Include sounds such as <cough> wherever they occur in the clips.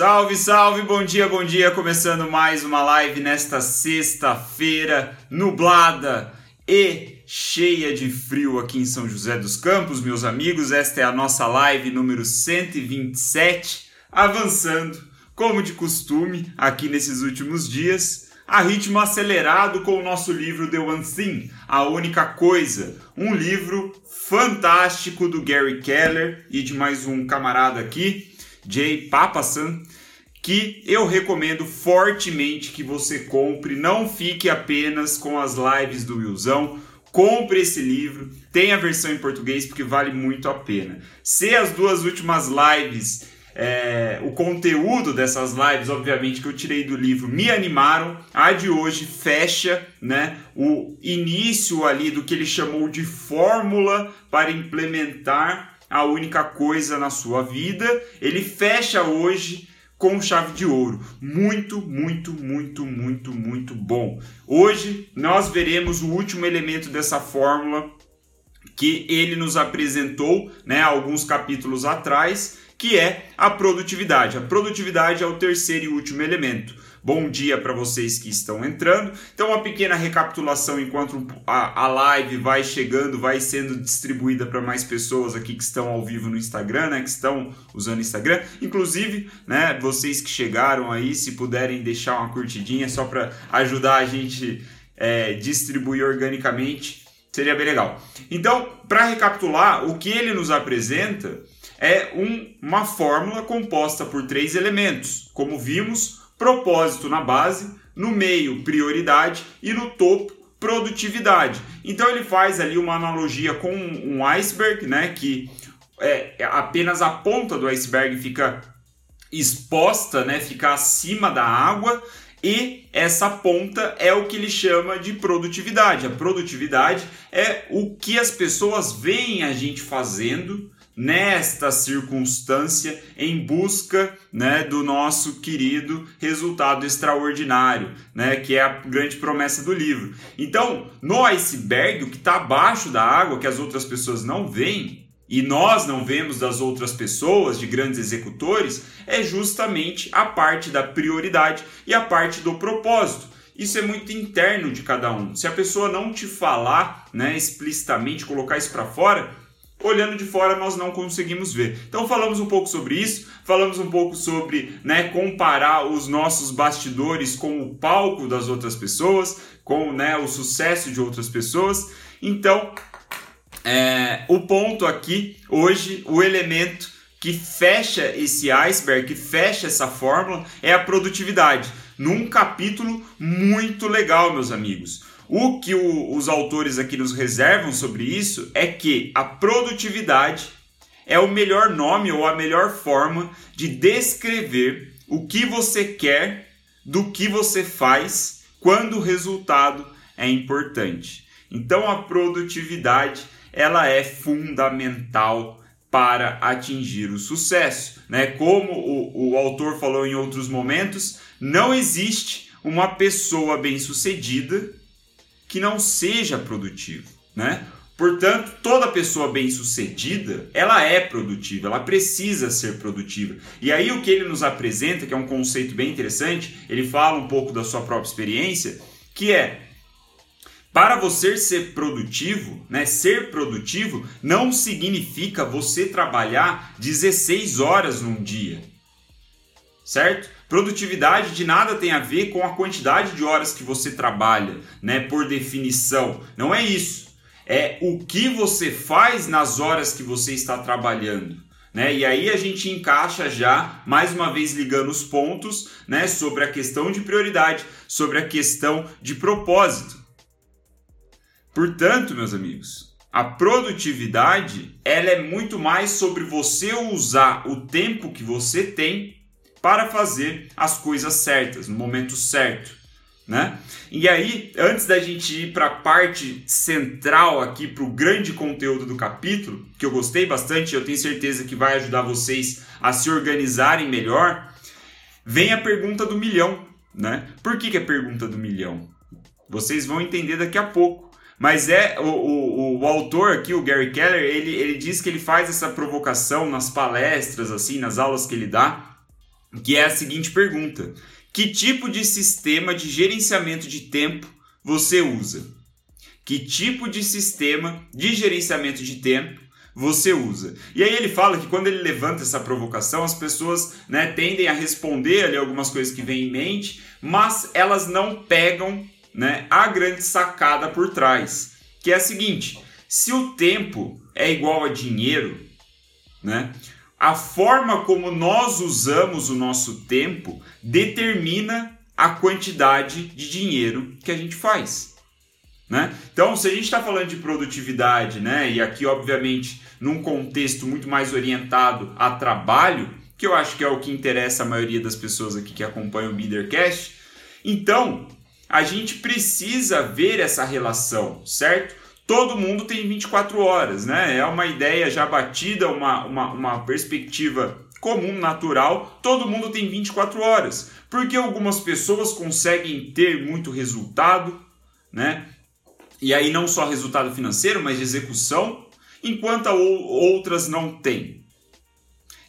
Salve, salve, bom dia, bom dia. Começando mais uma live nesta sexta-feira nublada e cheia de frio aqui em São José dos Campos, meus amigos. Esta é a nossa live número 127, avançando, como de costume, aqui nesses últimos dias, a ritmo acelerado com o nosso livro The One Thing, A Única Coisa, um livro fantástico do Gary Keller e de mais um camarada aqui, Jay Papasan, que eu recomendo fortemente que você compre. Não fique apenas com as lives do Wilson. Compre esse livro, tem a versão em português porque vale muito a pena. Se as duas últimas lives, é, o conteúdo dessas lives, obviamente que eu tirei do livro, me animaram, a de hoje fecha né, o início ali do que ele chamou de fórmula para implementar a única coisa na sua vida. Ele fecha hoje com chave de ouro. Muito, muito, muito, muito, muito bom. Hoje nós veremos o último elemento dessa fórmula que ele nos apresentou, né, alguns capítulos atrás, que é a produtividade. A produtividade é o terceiro e último elemento. Bom dia para vocês que estão entrando. Então, uma pequena recapitulação enquanto a, live vai chegando, vai sendo distribuída para mais pessoas aqui que estão ao vivo no Instagram, né? Que estão usando Instagram. Inclusive, né? Vocês que chegaram aí, se puderem deixar uma curtidinha só para ajudar a gente é, distribuir organicamente, seria bem legal. Então, para recapitular, o que ele nos apresenta é um, uma fórmula composta por três elementos. Como vimos, propósito na base, no meio, prioridade e no topo, produtividade. Então ele faz ali uma analogia com um iceberg, né, que é, apenas a ponta do iceberg fica exposta, né, fica acima da água e essa ponta é o que ele chama de produtividade. A produtividade é o que as pessoas veem a gente fazendo nesta circunstância em busca né, do nosso querido resultado extraordinário, né, que é a grande promessa do livro. Então, no iceberg, o que está abaixo da água, que as outras pessoas não veem, e nós não vemos das outras pessoas, de grandes executores, é justamente a parte da prioridade e a parte do propósito. Isso é muito interno de cada um. Se a pessoa não te falar, né, explicitamente, colocar isso para fora, olhando de fora nós não conseguimos ver. Então falamos um pouco sobre isso, falamos um pouco sobre né, comparar os nossos bastidores com o palco das outras pessoas, com né, o sucesso de outras pessoas. Então, é, o ponto aqui hoje, o elemento que fecha esse iceberg, que fecha essa fórmula, é a produtividade. Num capítulo muito legal, meus amigos. O que o, os autores aqui nos reservam sobre isso é que a produtividade é o melhor nome ou a melhor forma de descrever o que você quer do que você faz quando o resultado é importante. Então a produtividade ela é fundamental para atingir o sucesso, né? Como o, o autor falou em outros momentos, não existe uma pessoa bem-sucedida que não seja produtivo, né? Portanto, toda pessoa bem-sucedida, ela é produtiva, ela precisa ser produtiva. E aí o que ele nos apresenta, que é um conceito bem interessante, ele fala um pouco da sua própria experiência, que é para você ser produtivo, né, ser produtivo não significa você trabalhar 16 horas num dia. Certo? Produtividade de nada tem a ver com a quantidade de horas que você trabalha, né? Por definição. Não é isso. É o que você faz nas horas que você está trabalhando. Né? E aí a gente encaixa já, mais uma vez ligando os pontos, né, sobre a questão de prioridade, sobre a questão de propósito. Portanto, meus amigos, a produtividade ela é muito mais sobre você usar o tempo que você tem para fazer as coisas certas, no momento certo. Né? E aí, antes da gente ir para a parte central aqui, para o grande conteúdo do capítulo, que eu gostei bastante, eu tenho certeza que vai ajudar vocês a se organizarem melhor, vem a pergunta do milhão. Né? Por que, que é a pergunta do milhão? Vocês vão entender daqui a pouco. Mas é o, o, o, autor aqui, o Gary Keller, ele, ele diz que ele faz essa provocação nas palestras, assim, nas aulas que ele dá, que é a seguinte pergunta: Que tipo de sistema de gerenciamento de tempo você usa? Que tipo de sistema de gerenciamento de tempo você usa. E aí ele fala que quando ele levanta essa provocação, as pessoas né, tendem a responder ali algumas coisas que vêm em mente, mas elas não pegam né, a grande sacada por trás, que é a seguinte: se o tempo é igual a dinheiro, né, a forma como nós usamos o nosso tempo determina a quantidade de dinheiro que a gente faz. Né? Então, se a gente está falando de produtividade, né, e aqui, obviamente, num contexto muito mais orientado a trabalho, que eu acho que é o que interessa a maioria das pessoas aqui que acompanham o Leadercast, então a gente precisa ver essa relação, certo? Todo mundo tem 24 horas, né? É uma ideia já batida, uma, uma, uma perspectiva comum, natural, todo mundo tem 24 horas. Porque algumas pessoas conseguem ter muito resultado, né? E aí não só resultado financeiro, mas de execução, enquanto outras não têm.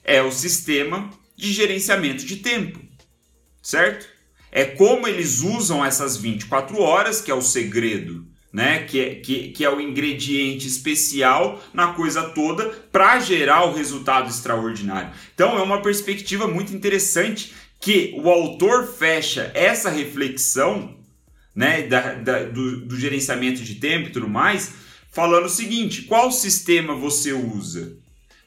É o sistema de gerenciamento de tempo, certo? É como eles usam essas 24 horas, que é o segredo, né? Que é, que, que é o ingrediente especial na coisa toda para gerar o resultado extraordinário. Então é uma perspectiva muito interessante que o autor fecha essa reflexão né, da, da, do, do gerenciamento de tempo e tudo mais, falando o seguinte: qual sistema você usa?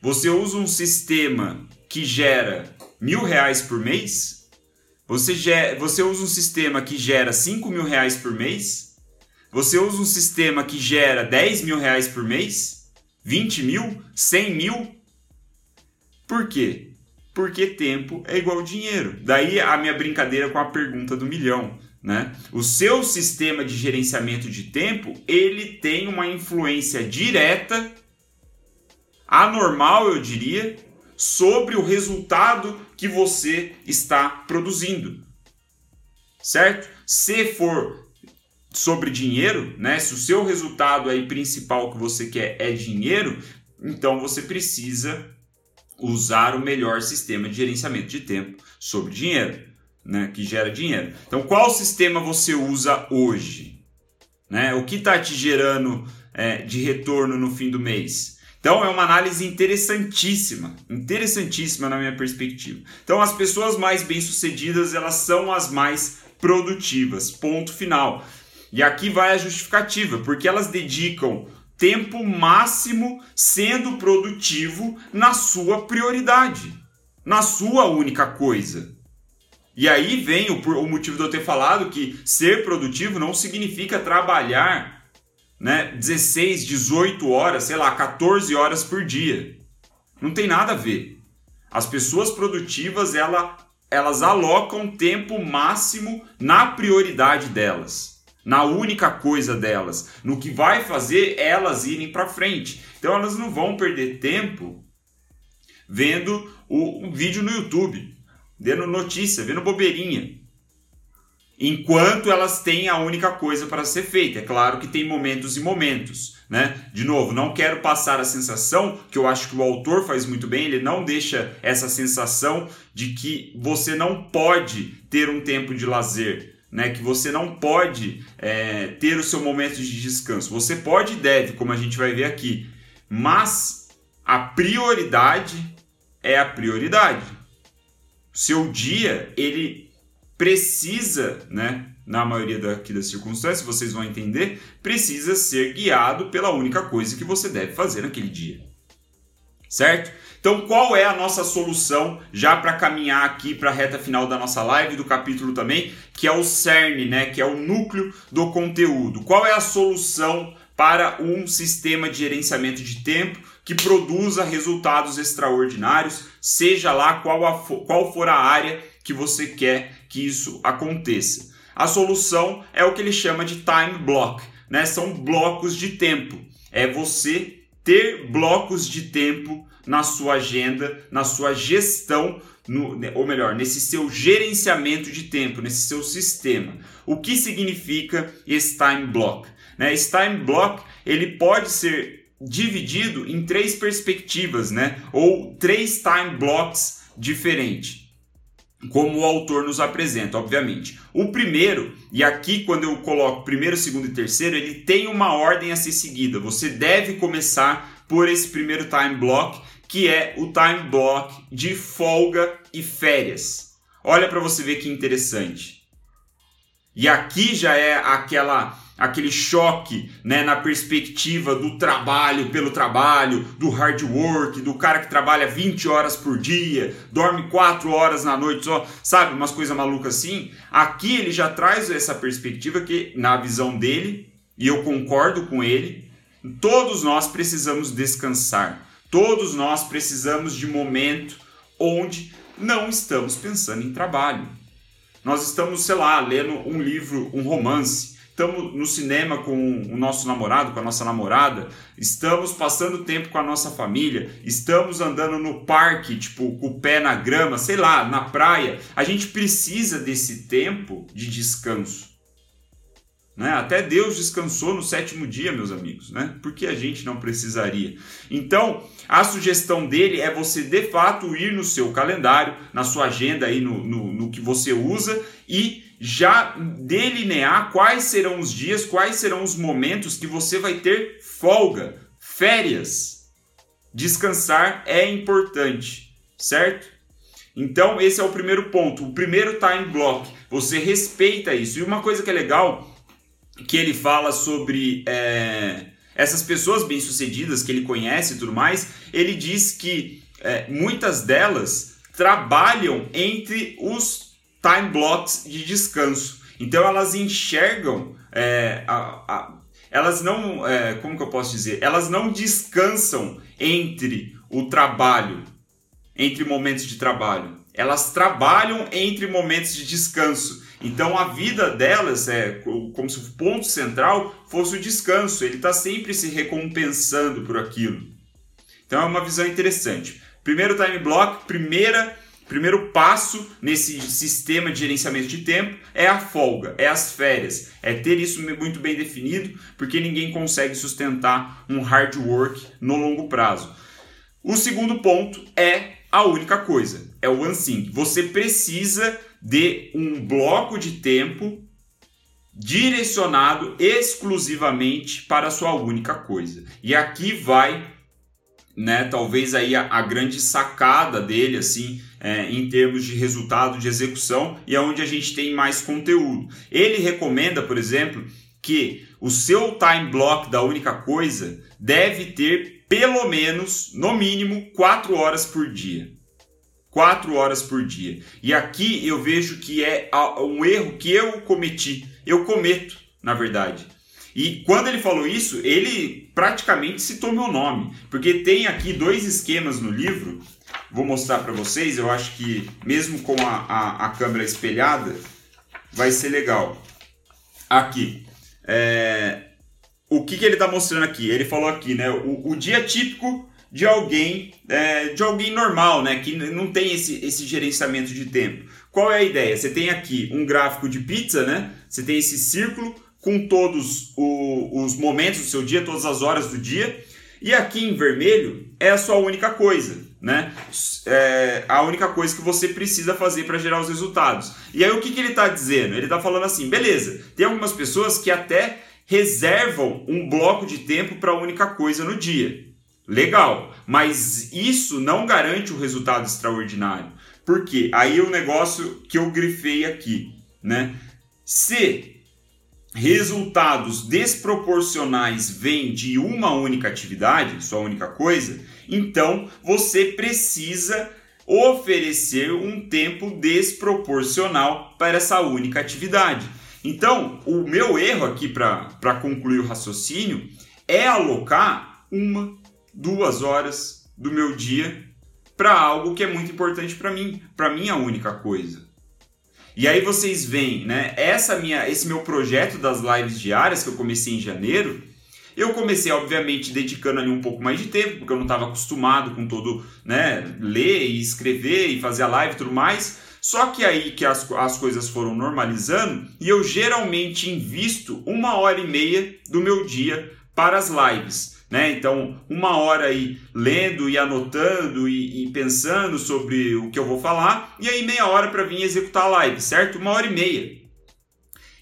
Você usa um sistema que gera mil reais por mês? Você, você usa um sistema que gera cinco mil reais por mês? Você usa um sistema que gera 10 mil reais por mês? 20 mil? 100 mil? Por quê? Porque tempo é igual dinheiro. Daí a minha brincadeira com a pergunta do milhão. Né? O seu sistema de gerenciamento de tempo ele tem uma influência direta, anormal eu diria, sobre o resultado que você está produzindo, certo? Se for sobre dinheiro, né? Se o seu resultado aí principal que você quer é dinheiro, então você precisa usar o melhor sistema de gerenciamento de tempo sobre dinheiro né, que gera dinheiro. Então, qual sistema você usa hoje? Né? O que está te gerando é, de retorno no fim do mês? Então, é uma análise interessantíssima, interessantíssima na minha perspectiva. Então, as pessoas mais bem-sucedidas, elas são as mais produtivas, ponto final. E aqui vai a justificativa, porque elas dedicam tempo máximo sendo produtivo na sua prioridade, na sua única coisa. E aí vem o, o motivo de eu ter falado que ser produtivo não significa trabalhar né, 16, 18 horas, sei lá, 14 horas por dia. Não tem nada a ver. As pessoas produtivas, ela, elas alocam tempo máximo na prioridade delas, na única coisa delas, no que vai fazer elas irem para frente. Então elas não vão perder tempo vendo o, um vídeo no YouTube vendo notícia, vendo bobeirinha. Enquanto elas têm a única coisa para ser feita. É claro que tem momentos e momentos, né? De novo, não quero passar a sensação que eu acho que o autor faz muito bem, ele não deixa essa sensação de que você não pode ter um tempo de lazer, né? Que você não pode é, ter o seu momento de descanso. Você pode e deve, como a gente vai ver aqui, mas a prioridade é a prioridade seu dia ele precisa, né, na maioria daqui das circunstâncias, vocês vão entender, precisa ser guiado pela única coisa que você deve fazer naquele dia. Certo? Então, qual é a nossa solução já para caminhar aqui para a reta final da nossa live, do capítulo também, que é o cerne, né, que é o núcleo do conteúdo? Qual é a solução para um sistema de gerenciamento de tempo que produza resultados extraordinários, seja lá qual, a, qual for a área que você quer que isso aconteça. A solução é o que ele chama de time block, né? São blocos de tempo. É você ter blocos de tempo na sua agenda, na sua gestão, no, ou melhor, nesse seu gerenciamento de tempo, nesse seu sistema. O que significa esse time block? Né? Esse time block ele pode ser dividido em três perspectivas, né? Ou três time blocks diferentes. como o autor nos apresenta, obviamente. O primeiro, e aqui quando eu coloco primeiro, segundo e terceiro, ele tem uma ordem a ser seguida. Você deve começar por esse primeiro time block, que é o time block de folga e férias. Olha para você ver que interessante. E aqui já é aquela aquele choque né, na perspectiva do trabalho pelo trabalho, do hard work, do cara que trabalha 20 horas por dia, dorme 4 horas na noite só, sabe? Umas coisas malucas assim. Aqui ele já traz essa perspectiva que, na visão dele, e eu concordo com ele, todos nós precisamos descansar. Todos nós precisamos de momento onde não estamos pensando em trabalho. Nós estamos, sei lá, lendo um livro, um romance, estamos no cinema com o nosso namorado, com a nossa namorada, estamos passando tempo com a nossa família, estamos andando no parque, tipo, com o pé na grama, sei lá, na praia. A gente precisa desse tempo de descanso. Né? Até Deus descansou no sétimo dia, meus amigos, né? Porque a gente não precisaria. Então, a sugestão dele é você de fato ir no seu calendário, na sua agenda aí, no, no, no que você usa e já delinear quais serão os dias, quais serão os momentos que você vai ter folga, férias. Descansar é importante, certo? Então, esse é o primeiro ponto, o primeiro time block. Você respeita isso. E uma coisa que é legal que ele fala sobre é, essas pessoas bem-sucedidas que ele conhece e tudo mais, ele diz que é, muitas delas trabalham entre os time blocks de descanso. Então elas enxergam, é, a, a, elas não, é, como que eu posso dizer? Elas não descansam entre o trabalho, entre momentos de trabalho. Elas trabalham entre momentos de descanso. Então a vida delas é como se o ponto central fosse o descanso. Ele está sempre se recompensando por aquilo. Então é uma visão interessante. Primeiro time block, primeira primeiro passo nesse sistema de gerenciamento de tempo é a folga, é as férias, é ter isso muito bem definido, porque ninguém consegue sustentar um hard work no longo prazo. O segundo ponto é a única coisa, é o one thing. Você precisa de um bloco de tempo direcionado exclusivamente para sua única coisa. E aqui vai, né, talvez aí a, a grande sacada dele, assim, é, em termos de resultado de execução e é onde a gente tem mais conteúdo. Ele recomenda, por exemplo, que o seu time block da única coisa deve ter pelo menos, no mínimo, 4 horas por dia. 4 horas por dia. E aqui eu vejo que é um erro que eu cometi. Eu cometo, na verdade. E quando ele falou isso, ele praticamente citou meu nome, porque tem aqui dois esquemas no livro. Vou mostrar para vocês. Eu acho que mesmo com a, a, a câmera espelhada, vai ser legal. Aqui, é, o que, que ele está mostrando aqui? Ele falou aqui, né? O, o dia típico de alguém, é, de alguém normal, né? Que não tem esse, esse gerenciamento de tempo. Qual é a ideia? Você tem aqui um gráfico de pizza, né? Você tem esse círculo com todos o, os momentos do seu dia, todas as horas do dia. E aqui em vermelho é a sua única coisa, né? É a única coisa que você precisa fazer para gerar os resultados. E aí o que, que ele está dizendo? Ele está falando assim, beleza, tem algumas pessoas que até reservam um bloco de tempo para a única coisa no dia. Legal, mas isso não garante o resultado extraordinário. Porque aí o negócio que eu grifei aqui, né? Se resultados desproporcionais vêm de uma única atividade, sua única coisa, então você precisa oferecer um tempo desproporcional para essa única atividade. Então, o meu erro aqui para concluir o raciocínio é alocar uma duas horas do meu dia para algo que é muito importante para mim, para mim é a única coisa. E aí vocês veem, né? Essa minha, esse meu projeto das lives diárias que eu comecei em janeiro, eu comecei obviamente dedicando ali um pouco mais de tempo, porque eu não estava acostumado com todo, né, ler e escrever e fazer a live e tudo mais. Só que aí que as, as coisas foram normalizando e eu geralmente invisto uma hora e meia do meu dia para as lives. Né? Então, uma hora aí lendo e anotando e, e pensando sobre o que eu vou falar, e aí meia hora para vir executar a live, certo? Uma hora e meia.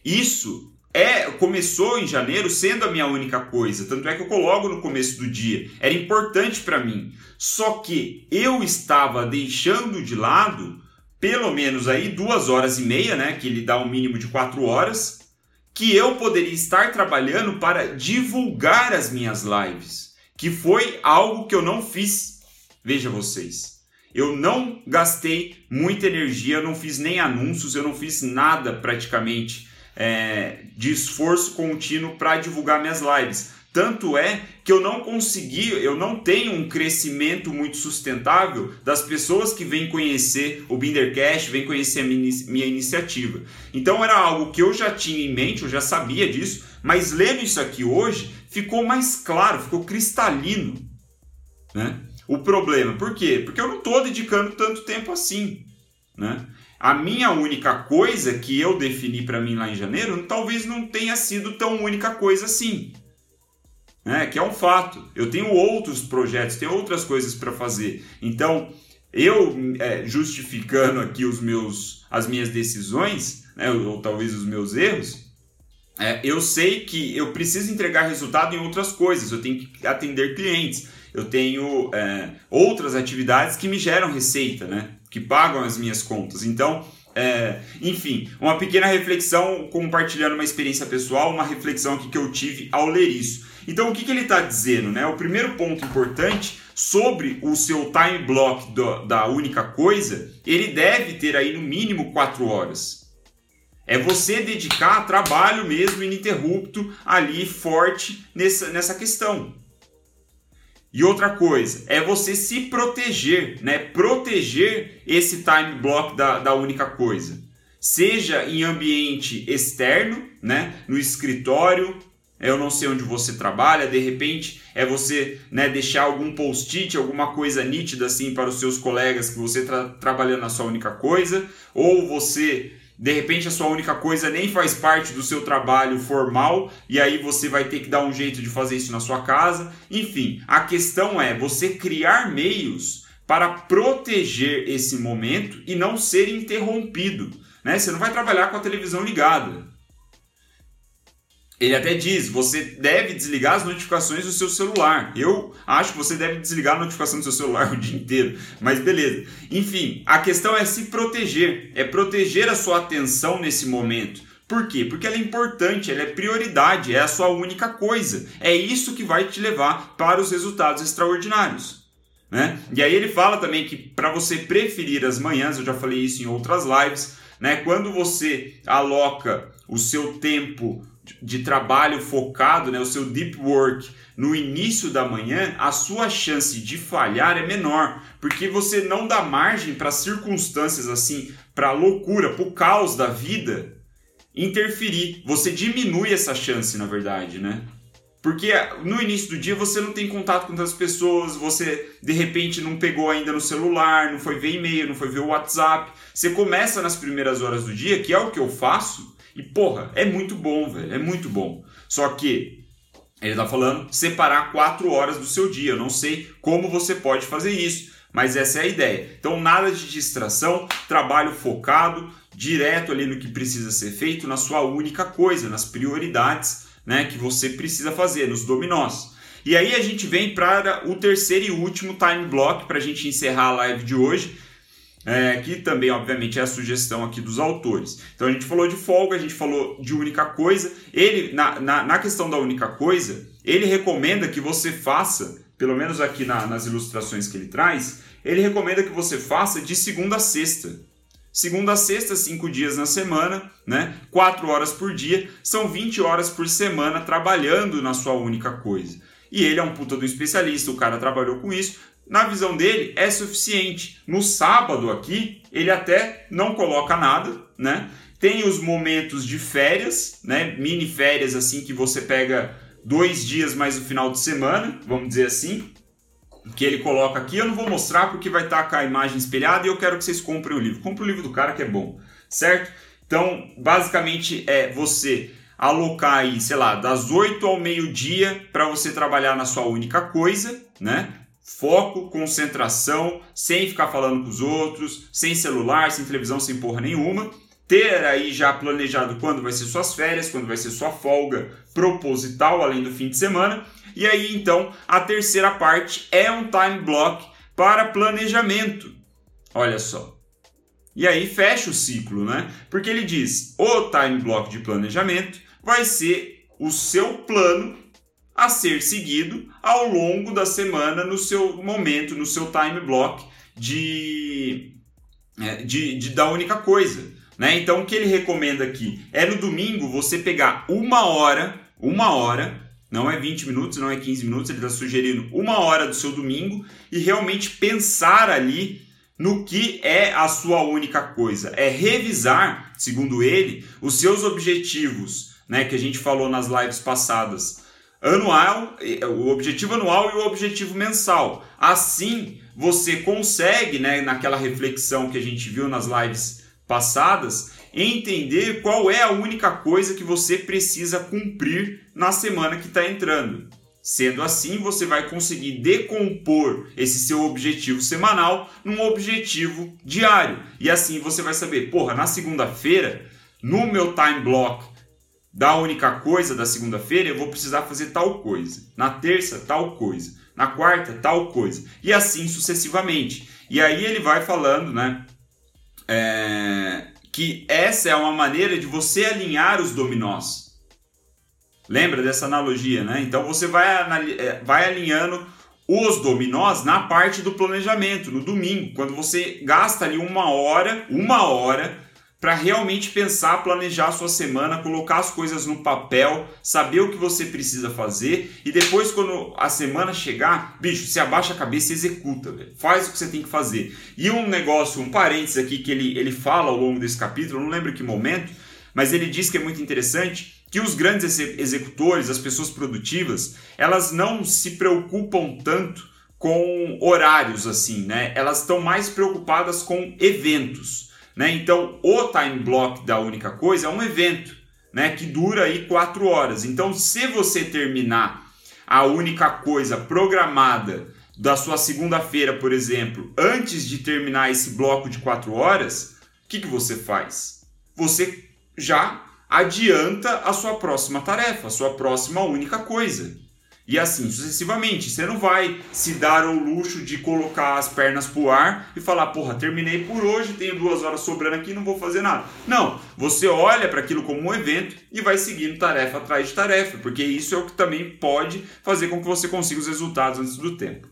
Isso é começou em janeiro sendo a minha única coisa, tanto é que eu coloco no começo do dia. Era importante para mim. Só que eu estava deixando de lado pelo menos aí duas horas e meia, né, que ele dá um mínimo de quatro horas, que eu poderia estar trabalhando para divulgar as minhas lives, que foi algo que eu não fiz. Veja vocês. Eu não gastei muita energia, eu não fiz nem anúncios, eu não fiz nada praticamente é, de esforço contínuo para divulgar minhas lives. Tanto é que eu não consegui, eu não tenho um crescimento muito sustentável das pessoas que vêm conhecer o Bindercast, vêm conhecer a minha, iniciativa. Então era algo que eu já tinha em mente, eu já sabia disso, mas lendo isso aqui hoje ficou mais claro, ficou cristalino. Né? O problema, por quê? Porque eu não estou dedicando tanto tempo assim. Né? A minha única coisa que eu defini para mim lá em janeiro talvez não tenha sido tão única coisa assim. Né? Que é um fato. Eu tenho outros projetos, tenho outras coisas para fazer. Então, eu é, justificando aqui os meus, as minhas decisões, né, ou, ou talvez os meus erros, é, eu sei que eu preciso entregar resultado em outras coisas. Eu tenho que atender clientes. Eu tenho é, outras atividades que me geram receita, né? que pagam as minhas contas. Então, é, enfim, uma pequena reflexão compartilhando uma experiência pessoal, uma reflexão aqui que eu tive ao ler isso. Então, o que, que ele está dizendo? Né? O primeiro ponto importante sobre o seu time block do, da única coisa, ele deve ter aí no mínimo 4 horas. É você dedicar trabalho mesmo ininterrupto ali forte nessa, nessa questão. E outra coisa, é você se proteger, né? Proteger esse time block da, da única coisa. Seja em ambiente externo, né? No escritório, eu não sei onde você trabalha, de repente é você né, deixar algum post-it, alguma coisa nítida assim para os seus colegas que você está trabalhando na sua única coisa, ou você de repente a sua única coisa nem faz parte do seu trabalho formal e aí você vai ter que dar um jeito de fazer isso na sua casa. Enfim, a questão é você criar meios para proteger esse momento e não ser interrompido. Né? Você não vai trabalhar com a televisão ligada. Ele até diz: você deve desligar as notificações do seu celular. Eu acho que você deve desligar a notificação do seu celular <laughs> o dia inteiro, mas beleza. Enfim, a questão é se proteger, é proteger a sua atenção nesse momento. Por quê? Porque ela é importante, ela é prioridade, é a sua única coisa. É isso que vai te levar para os resultados extraordinários. Né? E aí ele fala também que para você preferir as manhãs, eu já falei isso em outras lives, né? quando você aloca o seu tempo de trabalho focado, né, o seu deep work no início da manhã, a sua chance de falhar é menor, porque você não dá margem para circunstâncias assim, para loucura, para o caos da vida interferir. Você diminui essa chance, na verdade, né? Porque no início do dia você não tem contato com outras pessoas, você de repente não pegou ainda no celular, não foi ver e-mail, não foi ver o WhatsApp. Você começa nas primeiras horas do dia, que é o que eu faço, e porra, é muito bom, velho, é muito bom. Só que ele tá falando separar quatro horas do seu dia. Eu não sei como você pode fazer isso, mas essa é a ideia. Então, nada de distração, trabalho focado, direto ali no que precisa ser feito, na sua única coisa, nas prioridades né, que você precisa fazer, nos dominós. E aí a gente vem para o terceiro e último time block para a gente encerrar a live de hoje, é, que também, obviamente, é a sugestão aqui dos autores. Então a gente falou de folga, a gente falou de única coisa. Ele, na, na, na questão da única coisa, ele recomenda que você faça, pelo menos aqui na, nas ilustrações que ele traz, ele recomenda que você faça de segunda a sexta. Segunda a sexta, cinco dias na semana, né? Quatro horas por dia, são 20 horas por semana trabalhando na sua única coisa. E ele é um puta do especialista, o cara trabalhou com isso, na visão dele, é suficiente. No sábado aqui, ele até não coloca nada, né? Tem os momentos de férias, né? Mini férias assim que você pega dois dias mais o final de semana, vamos dizer assim, que ele coloca aqui. Eu não vou mostrar porque vai estar com a imagem espelhada e eu quero que vocês comprem o livro. Compre o livro do cara que é bom, certo? Então, basicamente é você alocar aí, sei lá, das 8 ao meio-dia para você trabalhar na sua única coisa, né? Foco, concentração, sem ficar falando com os outros, sem celular, sem televisão, sem porra nenhuma. Ter aí já planejado quando vai ser suas férias, quando vai ser sua folga proposital, além do fim de semana. E aí então a terceira parte é um time block para planejamento. Olha só. E aí fecha o ciclo, né? Porque ele diz: o time block de planejamento vai ser o seu plano a ser seguido ao longo da semana no seu momento, no seu time block de, é, de, de da única coisa. Né? Então o que ele recomenda aqui é no domingo você pegar uma hora, uma hora, não é 20 minutos, não é 15 minutos, ele está sugerindo uma hora do seu domingo e realmente pensar ali no que é a sua única coisa. É revisar, segundo ele, os seus objetivos, né, que a gente falou nas lives passadas. Anual, o objetivo anual e o objetivo mensal. Assim, você consegue, né, naquela reflexão que a gente viu nas lives passadas, entender qual é a única coisa que você precisa cumprir na semana que está entrando. Sendo assim, você vai conseguir decompor esse seu objetivo semanal num objetivo diário. E assim você vai saber, porra, na segunda-feira, no meu time block da única coisa da segunda-feira, eu vou precisar fazer tal coisa. Na terça, tal coisa. Na quarta, tal coisa. E assim sucessivamente. E aí ele vai falando, né? É, que essa é uma maneira de você alinhar os dominós. Lembra dessa analogia, né? Então você vai, é, vai alinhando os dominós na parte do planejamento, no domingo, quando você gasta ali uma hora, uma hora para realmente pensar, planejar a sua semana, colocar as coisas no papel, saber o que você precisa fazer e depois quando a semana chegar, bicho, você abaixa a cabeça e executa, faz o que você tem que fazer. E um negócio, um parênteses aqui que ele, ele fala ao longo desse capítulo, não lembro que momento, mas ele diz que é muito interessante que os grandes executores, as pessoas produtivas, elas não se preocupam tanto com horários assim, né? Elas estão mais preocupadas com eventos, né? Então, o time block da única coisa é um evento, né? Que dura aí quatro horas. Então, se você terminar a única coisa programada da sua segunda-feira, por exemplo, antes de terminar esse bloco de quatro horas, o que, que você faz? Você já adianta a sua próxima tarefa, a sua próxima única coisa. E assim sucessivamente. Você não vai se dar o luxo de colocar as pernas pro ar e falar, porra, terminei por hoje, tenho duas horas sobrando aqui, não vou fazer nada. Não, você olha para aquilo como um evento e vai seguindo tarefa atrás de tarefa, porque isso é o que também pode fazer com que você consiga os resultados antes do tempo.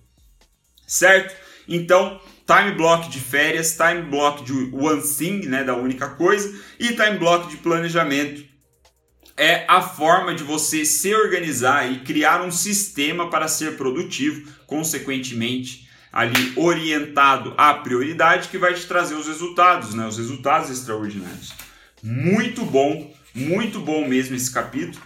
Certo? Então, time block de férias, time block de one thing, né, da única coisa, e time block de planejamento é a forma de você se organizar e criar um sistema para ser produtivo, consequentemente ali orientado à prioridade que vai te trazer os resultados, né, os resultados extraordinários. Muito bom, muito bom mesmo esse capítulo.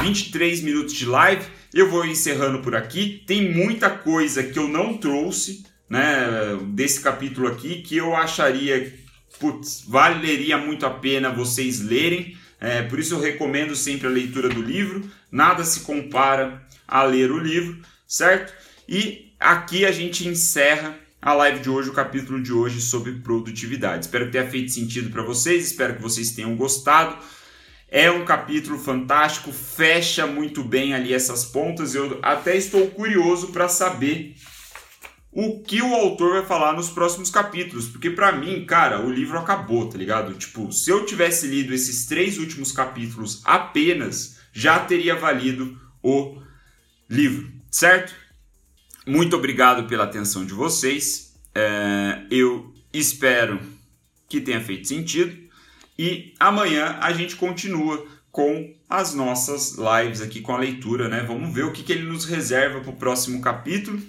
23 minutos de live. Eu vou encerrando por aqui. Tem muita coisa que eu não trouxe, né, desse capítulo aqui que eu acharia, putz, valeria muito a pena vocês lerem. É, por isso eu recomendo sempre a leitura do livro. Nada se compara a ler o livro, certo? E aqui a gente encerra a live de hoje, o capítulo de hoje sobre produtividade. Espero que tenha feito sentido para vocês, espero que vocês tenham gostado. É um capítulo fantástico, fecha muito bem ali essas pontas. Eu até estou curioso para saber o que o autor vai falar nos próximos capítulos, porque para mim, cara, o livro acabou, tá ligado? Tipo, se eu tivesse lido esses três últimos capítulos apenas, já teria valido o livro, certo? Muito obrigado pela atenção de vocês. É, eu espero que tenha feito sentido e amanhã a gente continua com as nossas lives aqui com a leitura, né? Vamos ver o que, que ele nos reserva para o próximo capítulo.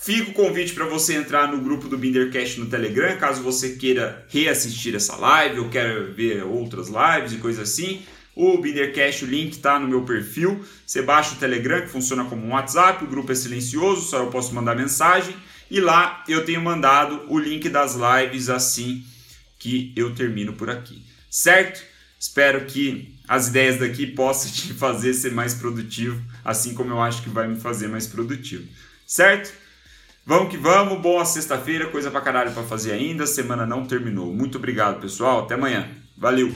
Fica o convite para você entrar no grupo do Bindercast no Telegram, caso você queira reassistir essa live ou queira ver outras lives e coisas assim. O Bindercast, o link está no meu perfil. Você baixa o Telegram, que funciona como um WhatsApp, o grupo é silencioso, só eu posso mandar mensagem. E lá eu tenho mandado o link das lives assim que eu termino por aqui. Certo? Espero que as ideias daqui possam <laughs> te fazer ser mais produtivo, assim como eu acho que vai me fazer mais produtivo. Certo? Vamos que vamos, boa sexta-feira, coisa pra caralho pra fazer ainda, semana não terminou. Muito obrigado, pessoal, até amanhã. Valeu!